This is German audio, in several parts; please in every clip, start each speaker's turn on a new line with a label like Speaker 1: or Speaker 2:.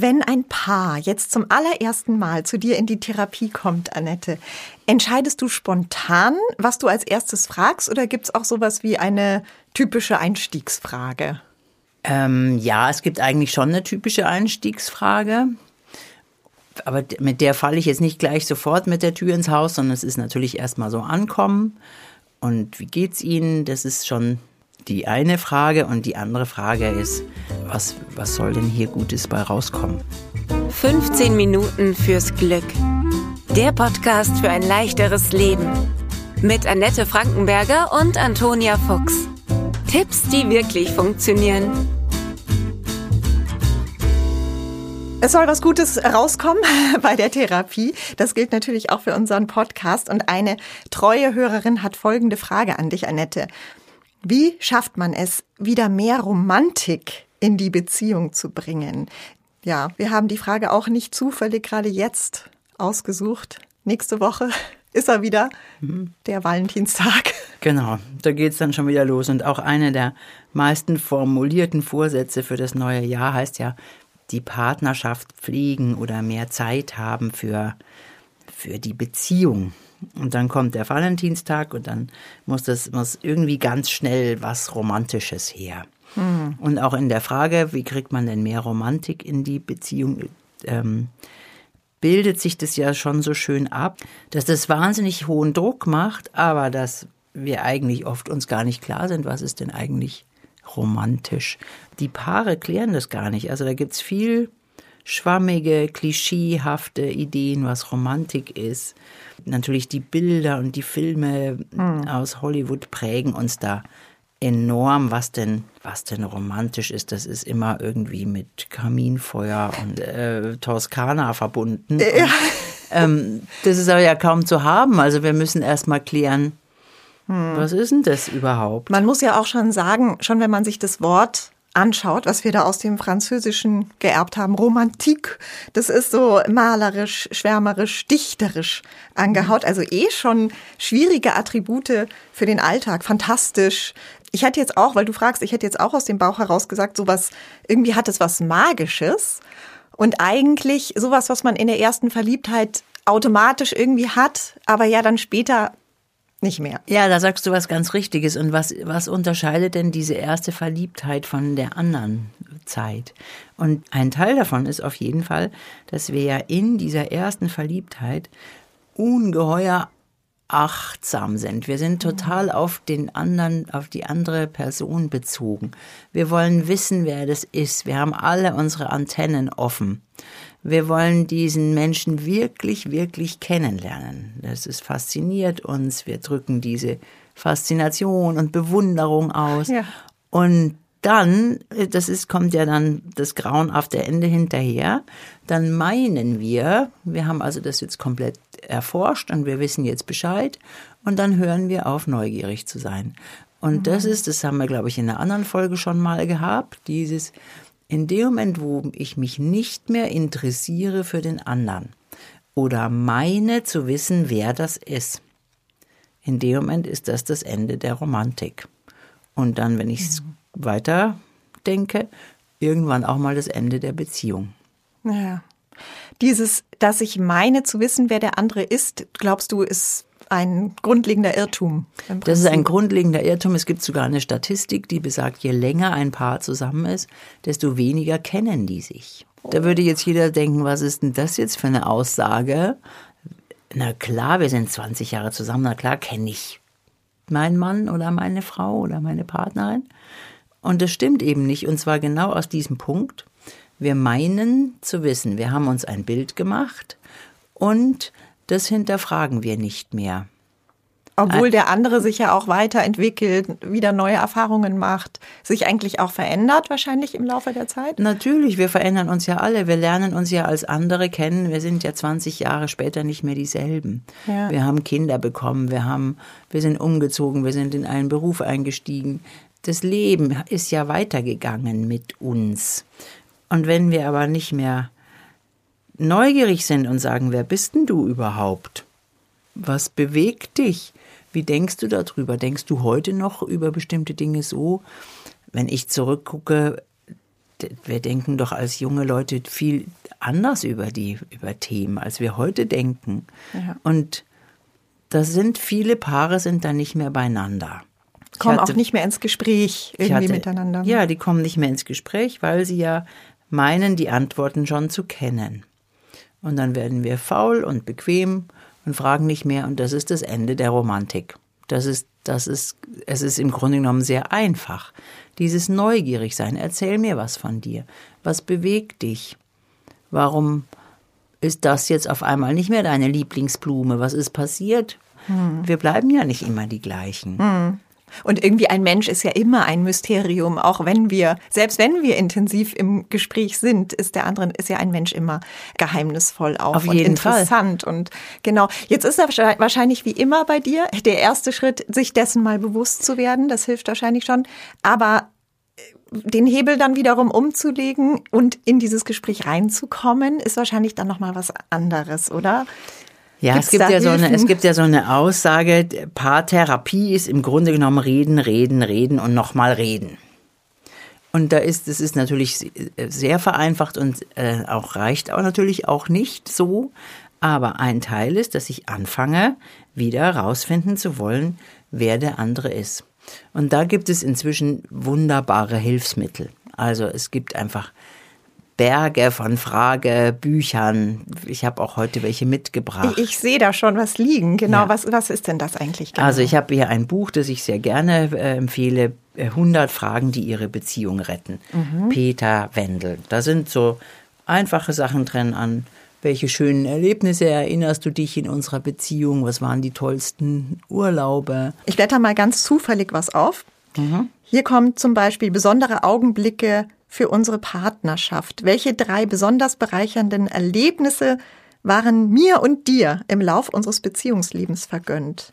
Speaker 1: Wenn ein Paar jetzt zum allerersten Mal zu dir in die Therapie kommt, Annette, entscheidest du spontan, was du als erstes fragst, oder gibt es auch sowas wie eine typische Einstiegsfrage?
Speaker 2: Ähm, ja, es gibt eigentlich schon eine typische Einstiegsfrage. Aber mit der falle ich jetzt nicht gleich sofort mit der Tür ins Haus, sondern es ist natürlich erstmal so ankommen. Und wie geht's Ihnen? Das ist schon die eine Frage. Und die andere Frage ist, was, was soll denn hier Gutes bei rauskommen?
Speaker 3: 15 Minuten fürs Glück. Der Podcast für ein leichteres Leben. Mit Annette Frankenberger und Antonia Fuchs. Tipps, die wirklich funktionieren.
Speaker 1: Es soll was Gutes rauskommen bei der Therapie. Das gilt natürlich auch für unseren Podcast. Und eine treue Hörerin hat folgende Frage an dich, Annette. Wie schafft man es, wieder mehr Romantik in die Beziehung zu bringen? Ja, wir haben die Frage auch nicht zufällig gerade jetzt ausgesucht. Nächste Woche ist er wieder, mhm. der Valentinstag.
Speaker 2: Genau, da geht es dann schon wieder los. Und auch eine der meisten formulierten Vorsätze für das neue Jahr heißt ja, die Partnerschaft pflegen oder mehr Zeit haben für, für die Beziehung. Und dann kommt der Valentinstag und dann muss das muss irgendwie ganz schnell was Romantisches her. Mhm. Und auch in der Frage, wie kriegt man denn mehr Romantik in die Beziehung, ähm, bildet sich das ja schon so schön ab, dass das wahnsinnig hohen Druck macht, aber dass wir eigentlich oft uns gar nicht klar sind, was ist denn eigentlich romantisch. Die Paare klären das gar nicht. Also da gibt es viel schwammige, klischeehafte Ideen, was Romantik ist. Natürlich die Bilder und die Filme mhm. aus Hollywood prägen uns da enorm, was denn, was denn romantisch ist. Das ist immer irgendwie mit Kaminfeuer und äh, Toskana verbunden. Ja. Und, ähm, das ist aber ja kaum zu haben. Also wir müssen erst mal klären, hm. was ist denn das überhaupt?
Speaker 1: Man muss ja auch schon sagen, schon wenn man sich das Wort anschaut, was wir da aus dem Französischen geerbt haben, Romantik, das ist so malerisch, schwärmerisch, dichterisch angehaut, also eh schon schwierige Attribute für den Alltag, fantastisch. Ich hätte jetzt auch, weil du fragst, ich hätte jetzt auch aus dem Bauch heraus gesagt, sowas, irgendwie hat es was Magisches. Und eigentlich sowas, was man in der ersten Verliebtheit automatisch irgendwie hat, aber ja dann später nicht mehr.
Speaker 2: Ja, da sagst du was ganz Richtiges. Und was, was unterscheidet denn diese erste Verliebtheit von der anderen Zeit? Und ein Teil davon ist auf jeden Fall, dass wir ja in dieser ersten Verliebtheit ungeheuer achtsam sind. Wir sind total auf den anderen, auf die andere Person bezogen. Wir wollen wissen, wer das ist. Wir haben alle unsere Antennen offen. Wir wollen diesen Menschen wirklich, wirklich kennenlernen. Das ist fasziniert uns. Wir drücken diese Faszination und Bewunderung aus. Ja. Und dann, das ist, kommt ja dann das Grauen auf der Ende hinterher, dann meinen wir, wir haben also das jetzt komplett erforscht und wir wissen jetzt Bescheid und dann hören wir auf, neugierig zu sein. Und mhm. das ist, das haben wir, glaube ich, in einer anderen Folge schon mal gehabt, dieses, in dem Moment, wo ich mich nicht mehr interessiere für den anderen oder meine zu wissen, wer das ist, in dem Moment ist das das Ende der Romantik. Und dann, wenn ich es mhm. Weiter denke, irgendwann auch mal das Ende der Beziehung.
Speaker 1: Ja. Dieses, dass ich meine zu wissen, wer der andere ist, glaubst du, ist ein grundlegender Irrtum.
Speaker 2: Das ist ein grundlegender Irrtum. Es gibt sogar eine Statistik, die besagt, je länger ein Paar zusammen ist, desto weniger kennen die sich. Da würde jetzt jeder denken, was ist denn das jetzt für eine Aussage? Na klar, wir sind 20 Jahre zusammen, na klar kenne ich meinen Mann oder meine Frau oder meine Partnerin. Und das stimmt eben nicht. Und zwar genau aus diesem Punkt. Wir meinen zu wissen, wir haben uns ein Bild gemacht und das hinterfragen wir nicht mehr.
Speaker 1: Obwohl der andere sich ja auch weiterentwickelt, wieder neue Erfahrungen macht, sich eigentlich auch verändert wahrscheinlich im Laufe der Zeit?
Speaker 2: Natürlich, wir verändern uns ja alle. Wir lernen uns ja als andere kennen. Wir sind ja 20 Jahre später nicht mehr dieselben. Ja. Wir haben Kinder bekommen, wir haben, wir sind umgezogen, wir sind in einen Beruf eingestiegen. Das Leben ist ja weitergegangen mit uns. Und wenn wir aber nicht mehr neugierig sind und sagen, wer bist denn du überhaupt? Was bewegt dich? Wie denkst du darüber? Denkst du heute noch über bestimmte Dinge so? Wenn ich zurückgucke, wir denken doch als junge Leute viel anders über die, über Themen, als wir heute denken. Ja. Und da sind viele Paare sind dann nicht mehr beieinander.
Speaker 1: Kommen hatte, auch nicht mehr ins Gespräch irgendwie hatte, miteinander.
Speaker 2: Ja, die kommen nicht mehr ins Gespräch, weil sie ja meinen, die Antworten schon zu kennen. Und dann werden wir faul und bequem und fragen nicht mehr. Und das ist das Ende der Romantik. Das ist, das ist, es ist im Grunde genommen sehr einfach. Dieses neugierig sein. Erzähl mir was von dir. Was bewegt dich? Warum ist das jetzt auf einmal nicht mehr deine Lieblingsblume? Was ist passiert? Hm. Wir bleiben ja nicht immer die gleichen.
Speaker 1: Hm. Und irgendwie ein Mensch ist ja immer ein Mysterium, auch wenn wir, selbst wenn wir intensiv im Gespräch sind, ist der andere, ist ja ein Mensch immer geheimnisvoll auch
Speaker 2: Auf jeden
Speaker 1: und interessant.
Speaker 2: Fall.
Speaker 1: Und genau, jetzt ist er wahrscheinlich wie immer bei dir der erste Schritt, sich dessen mal bewusst zu werden. Das hilft wahrscheinlich schon. Aber äh, den Hebel dann wiederum umzulegen und in dieses Gespräch reinzukommen, ist wahrscheinlich dann noch mal was anderes, oder?
Speaker 2: Ja, es gibt ja, so eine, es gibt ja so eine Aussage, Paartherapie ist im Grunde genommen reden, reden, reden und nochmal reden. Und da ist, es ist natürlich sehr vereinfacht und äh, auch reicht auch natürlich auch nicht so. Aber ein Teil ist, dass ich anfange, wieder herausfinden zu wollen, wer der andere ist. Und da gibt es inzwischen wunderbare Hilfsmittel. Also es gibt einfach Berge von Fragebüchern. Ich habe auch heute welche mitgebracht.
Speaker 1: Ich, ich sehe da schon was liegen. Genau, ja. was, was ist denn das eigentlich? Genau?
Speaker 2: Also ich habe hier ein Buch, das ich sehr gerne äh, empfehle. 100 Fragen, die ihre Beziehung retten. Mhm. Peter Wendel. Da sind so einfache Sachen drin an welche schönen Erlebnisse erinnerst du dich in unserer Beziehung? Was waren die tollsten Urlaube?
Speaker 1: Ich blätter mal ganz zufällig was auf. Mhm. Hier kommt zum Beispiel besondere Augenblicke für unsere Partnerschaft? Welche drei besonders bereichernden Erlebnisse waren mir und dir im Lauf unseres Beziehungslebens vergönnt?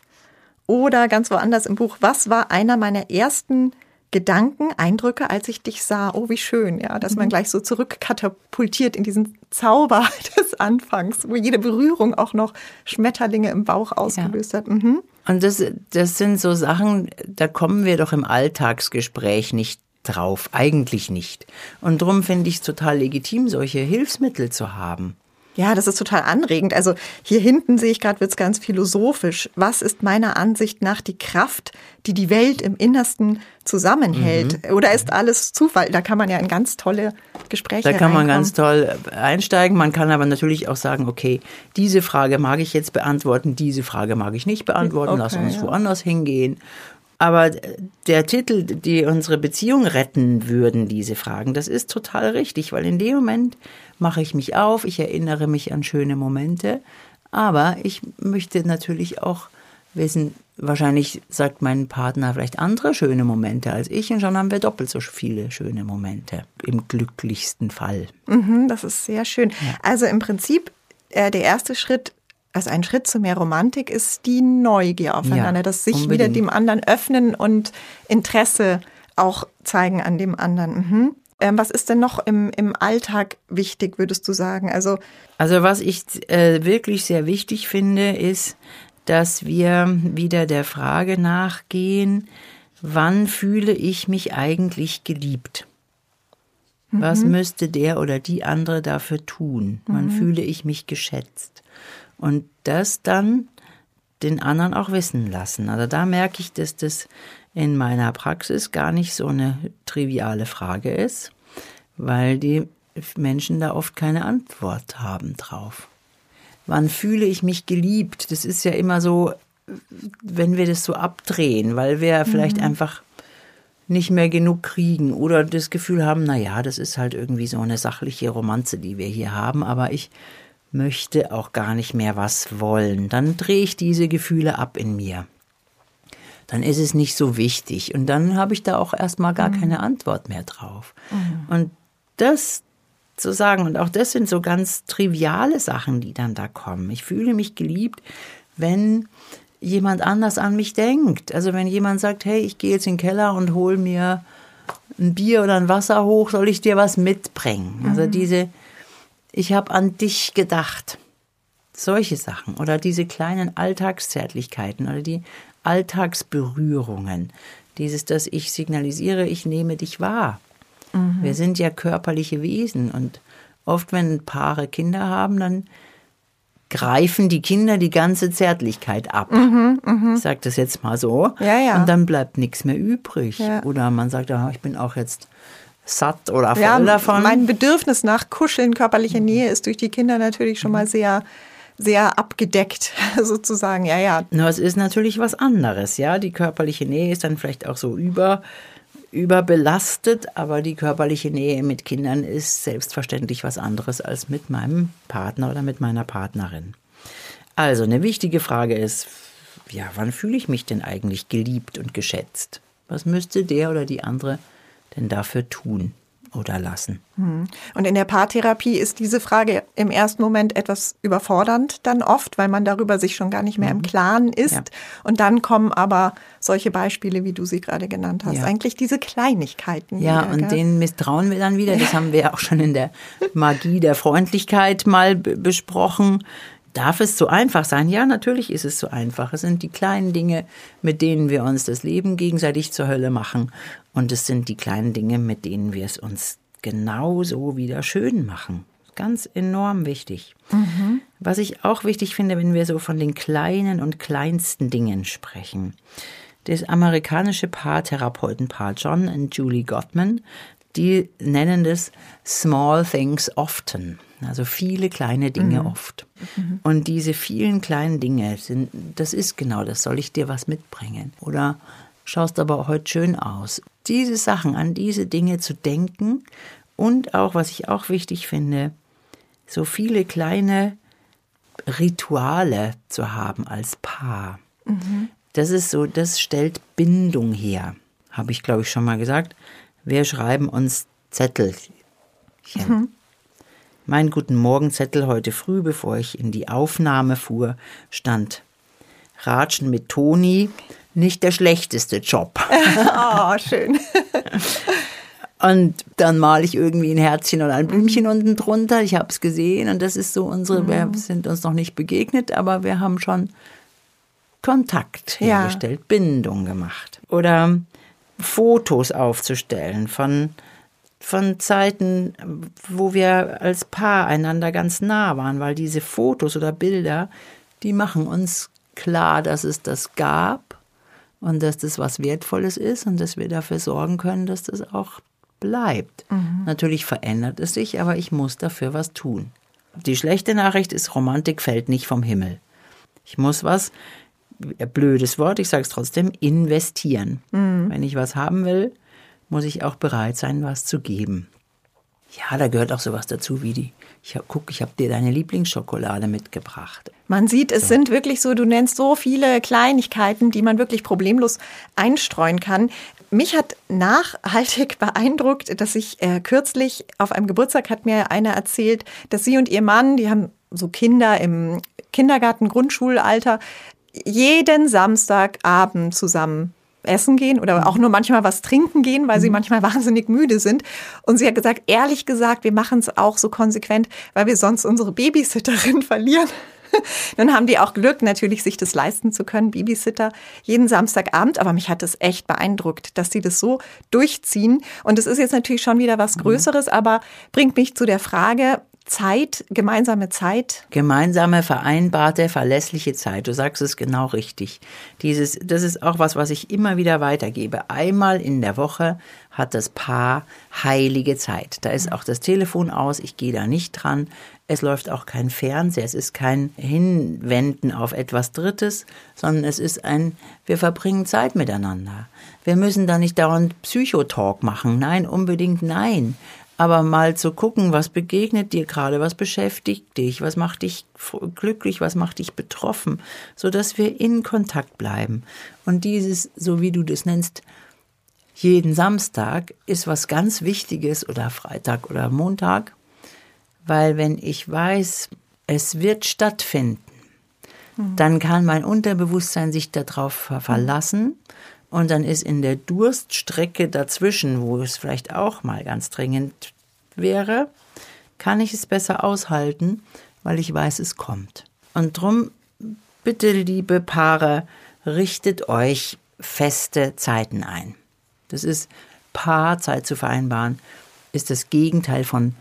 Speaker 1: Oder ganz woanders im Buch, was war einer meiner ersten Gedanken, Eindrücke, als ich dich sah? Oh, wie schön, ja, dass man mhm. gleich so zurückkatapultiert in diesen Zauber des Anfangs, wo jede Berührung auch noch Schmetterlinge im Bauch ausgelöst ja. hat. Mhm.
Speaker 2: Und das, das sind so Sachen, da kommen wir doch im Alltagsgespräch nicht drauf. Eigentlich nicht. Und darum finde ich es total legitim, solche Hilfsmittel zu haben.
Speaker 1: Ja, das ist total anregend. Also hier hinten sehe ich gerade, wird es ganz philosophisch. Was ist meiner Ansicht nach die Kraft, die die Welt im Innersten zusammenhält? Mhm. Oder ist alles Zufall? Da kann man ja in ganz tolle Gespräche
Speaker 2: Da kann man ganz toll einsteigen. Man kann aber natürlich auch sagen, okay, diese Frage mag ich jetzt beantworten, diese Frage mag ich nicht beantworten. Okay, Lass uns ja. woanders hingehen. Aber der Titel, die unsere Beziehung retten würden, diese Fragen, das ist total richtig, weil in dem Moment mache ich mich auf, ich erinnere mich an schöne Momente, aber ich möchte natürlich auch wissen, wahrscheinlich sagt mein Partner vielleicht andere schöne Momente als ich und schon haben wir doppelt so viele schöne Momente im glücklichsten Fall.
Speaker 1: Mhm, das ist sehr schön. Ja. Also im Prinzip äh, der erste Schritt also ein Schritt zu mehr Romantik ist die Neugier aufeinander, ja, dass sich unbedingt. wieder dem anderen öffnen und Interesse auch zeigen an dem anderen. Mhm. Ähm, was ist denn noch im, im Alltag wichtig, würdest du sagen? Also,
Speaker 2: also was ich äh, wirklich sehr wichtig finde, ist, dass wir wieder der Frage nachgehen, wann fühle ich mich eigentlich geliebt? Was mhm. müsste der oder die andere dafür tun? Wann mhm. fühle ich mich geschätzt? Und das dann den anderen auch wissen lassen. Also da merke ich, dass das in meiner Praxis gar nicht so eine triviale Frage ist, weil die Menschen da oft keine Antwort haben drauf. Wann fühle ich mich geliebt? Das ist ja immer so, wenn wir das so abdrehen, weil wir vielleicht mhm. einfach nicht mehr genug kriegen oder das Gefühl haben, na ja, das ist halt irgendwie so eine sachliche Romanze, die wir hier haben, aber ich möchte auch gar nicht mehr was wollen. Dann drehe ich diese Gefühle ab in mir. Dann ist es nicht so wichtig. Und dann habe ich da auch erstmal gar mhm. keine Antwort mehr drauf. Mhm. Und das zu sagen, und auch das sind so ganz triviale Sachen, die dann da kommen. Ich fühle mich geliebt, wenn jemand anders an mich denkt. Also wenn jemand sagt, hey, ich gehe jetzt in den Keller und hol mir ein Bier oder ein Wasser hoch, soll ich dir was mitbringen? Also mhm. diese, ich habe an dich gedacht. Solche Sachen oder diese kleinen Alltagszärtlichkeiten oder die Alltagsberührungen. Dieses, dass ich signalisiere, ich nehme dich wahr. Mhm. Wir sind ja körperliche Wesen und oft, wenn Paare Kinder haben, dann greifen die Kinder die ganze Zärtlichkeit ab. Mhm, mh. Ich sage das jetzt mal so.
Speaker 1: Ja, ja.
Speaker 2: Und dann bleibt nichts mehr übrig. Ja. Oder man sagt, oh, ich bin auch jetzt satt oder voll ja, davon.
Speaker 1: Mein Bedürfnis nach Kuscheln, körperlicher Nähe ist durch die Kinder natürlich schon mal sehr sehr abgedeckt, sozusagen, ja, ja.
Speaker 2: Nur es ist natürlich was anderes, ja. Die körperliche Nähe ist dann vielleicht auch so über, überbelastet, aber die körperliche Nähe mit Kindern ist selbstverständlich was anderes als mit meinem Partner oder mit meiner Partnerin. Also eine wichtige Frage ist, ja, wann fühle ich mich denn eigentlich geliebt und geschätzt? Was müsste der oder die andere denn dafür tun? oder lassen.
Speaker 1: Hm. Und in der Paartherapie ist diese Frage im ersten Moment etwas überfordernd dann oft, weil man darüber sich schon gar nicht mehr im mhm. Klaren ist. Ja. Und dann kommen aber solche Beispiele, wie du sie gerade genannt hast. Ja. Eigentlich diese Kleinigkeiten.
Speaker 2: Ja, wieder, und gell? denen misstrauen wir dann wieder. Das haben wir auch schon in der Magie der Freundlichkeit mal besprochen. Darf es so einfach sein? Ja, natürlich ist es so einfach. Es sind die kleinen Dinge, mit denen wir uns das Leben gegenseitig zur Hölle machen. Und es sind die kleinen Dinge, mit denen wir es uns genauso wieder schön machen. Ganz enorm wichtig. Mhm. Was ich auch wichtig finde, wenn wir so von den kleinen und kleinsten Dingen sprechen. Das amerikanische Paartherapeutenpaar John und Julie Gottman, die nennen das Small Things Often. Also viele kleine Dinge mhm. oft. Mhm. Und diese vielen kleinen Dinge sind, das ist genau das. Soll ich dir was mitbringen? Oder schaust aber heute schön aus. Diese Sachen, an diese Dinge zu denken und auch, was ich auch wichtig finde, so viele kleine Rituale zu haben als Paar. Mhm. Das ist so, das stellt Bindung her. Habe ich, glaube ich, schon mal gesagt. Wir schreiben uns Zettelchen. Mhm. Mein Guten Morgenzettel heute früh, bevor ich in die Aufnahme fuhr, stand Ratschen mit Toni, nicht der schlechteste Job.
Speaker 1: oh, schön.
Speaker 2: Und dann male ich irgendwie ein Herzchen oder ein Blümchen unten drunter. Ich habe es gesehen und das ist so unsere, mhm. wir sind uns noch nicht begegnet, aber wir haben schon Kontakt hergestellt, ja. Bindung gemacht. Oder Fotos aufzustellen von von Zeiten, wo wir als Paar einander ganz nah waren, weil diese Fotos oder Bilder, die machen uns klar, dass es das gab und dass das was Wertvolles ist und dass wir dafür sorgen können, dass das auch bleibt. Mhm. Natürlich verändert es sich, aber ich muss dafür was tun. Die schlechte Nachricht ist, Romantik fällt nicht vom Himmel. Ich muss was, blödes Wort, ich sage es trotzdem, investieren. Mhm. Wenn ich was haben will, muss ich auch bereit sein, was zu geben. Ja, da gehört auch sowas dazu wie die. Ich hab, guck, ich habe dir deine Lieblingsschokolade mitgebracht.
Speaker 1: Man sieht, es so. sind wirklich so, du nennst so viele Kleinigkeiten, die man wirklich problemlos einstreuen kann. Mich hat nachhaltig beeindruckt, dass ich äh, kürzlich auf einem Geburtstag hat mir einer erzählt, dass sie und ihr Mann, die haben so Kinder im Kindergarten, Grundschulalter, jeden Samstagabend zusammen essen gehen oder mhm. auch nur manchmal was trinken gehen, weil sie mhm. manchmal wahnsinnig müde sind. Und sie hat gesagt, ehrlich gesagt, wir machen es auch so konsequent, weil wir sonst unsere Babysitterin verlieren. Dann haben die auch Glück, natürlich sich das leisten zu können, Babysitter jeden Samstagabend. Aber mich hat es echt beeindruckt, dass sie das so durchziehen. Und es ist jetzt natürlich schon wieder was mhm. Größeres, aber bringt mich zu der Frage, Zeit, gemeinsame Zeit?
Speaker 2: Gemeinsame, vereinbarte, verlässliche Zeit. Du sagst es genau richtig. Dieses, das ist auch was, was ich immer wieder weitergebe. Einmal in der Woche hat das Paar heilige Zeit. Da ist auch das Telefon aus. Ich gehe da nicht dran. Es läuft auch kein Fernseher. Es ist kein Hinwenden auf etwas Drittes, sondern es ist ein, wir verbringen Zeit miteinander. Wir müssen da nicht dauernd Psychotalk machen. Nein, unbedingt nein aber mal zu gucken, was begegnet dir gerade, was beschäftigt dich, was macht dich glücklich, was macht dich betroffen, so dass wir in Kontakt bleiben. Und dieses, so wie du das nennst, jeden Samstag ist was ganz Wichtiges oder Freitag oder Montag, weil wenn ich weiß, es wird stattfinden, mhm. dann kann mein Unterbewusstsein sich darauf verlassen und dann ist in der Durststrecke dazwischen, wo es vielleicht auch mal ganz dringend wäre, kann ich es besser aushalten, weil ich weiß, es kommt. Und drum, bitte, liebe Paare, richtet euch feste Zeiten ein. Das ist Paarzeit zu vereinbaren. ist das Gegenteil von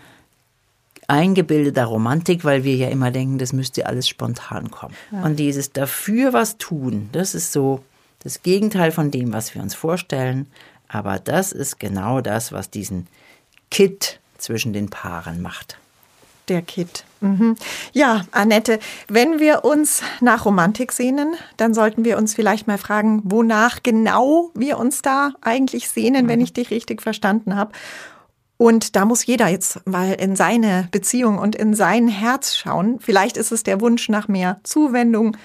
Speaker 2: eingebildeter Romantik, weil wir ja immer denken, das müsste alles spontan kommen. Ja. Und dieses dafür was tun, das ist so das Gegenteil von dem, was wir uns vorstellen. Aber das ist genau das, was diesen Kit zwischen den Paaren macht.
Speaker 1: Der Kit. Mhm. Ja, Annette, wenn wir uns nach Romantik sehnen, dann sollten wir uns vielleicht mal fragen, wonach genau wir uns da eigentlich sehnen, mhm. wenn ich dich richtig verstanden habe. Und da muss jeder jetzt mal in seine Beziehung und in sein Herz schauen. Vielleicht ist es der Wunsch nach mehr Zuwendung,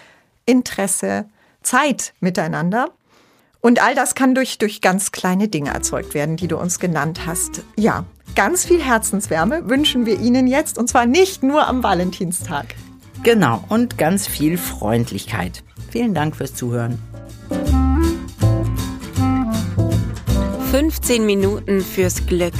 Speaker 1: Interesse, Zeit miteinander. Und all das kann durch, durch ganz kleine Dinge erzeugt werden, die du uns genannt hast. Ja, ganz viel Herzenswärme wünschen wir Ihnen jetzt und zwar nicht nur am Valentinstag.
Speaker 2: Genau, und ganz viel Freundlichkeit. Vielen Dank fürs Zuhören.
Speaker 3: 15 Minuten fürs Glück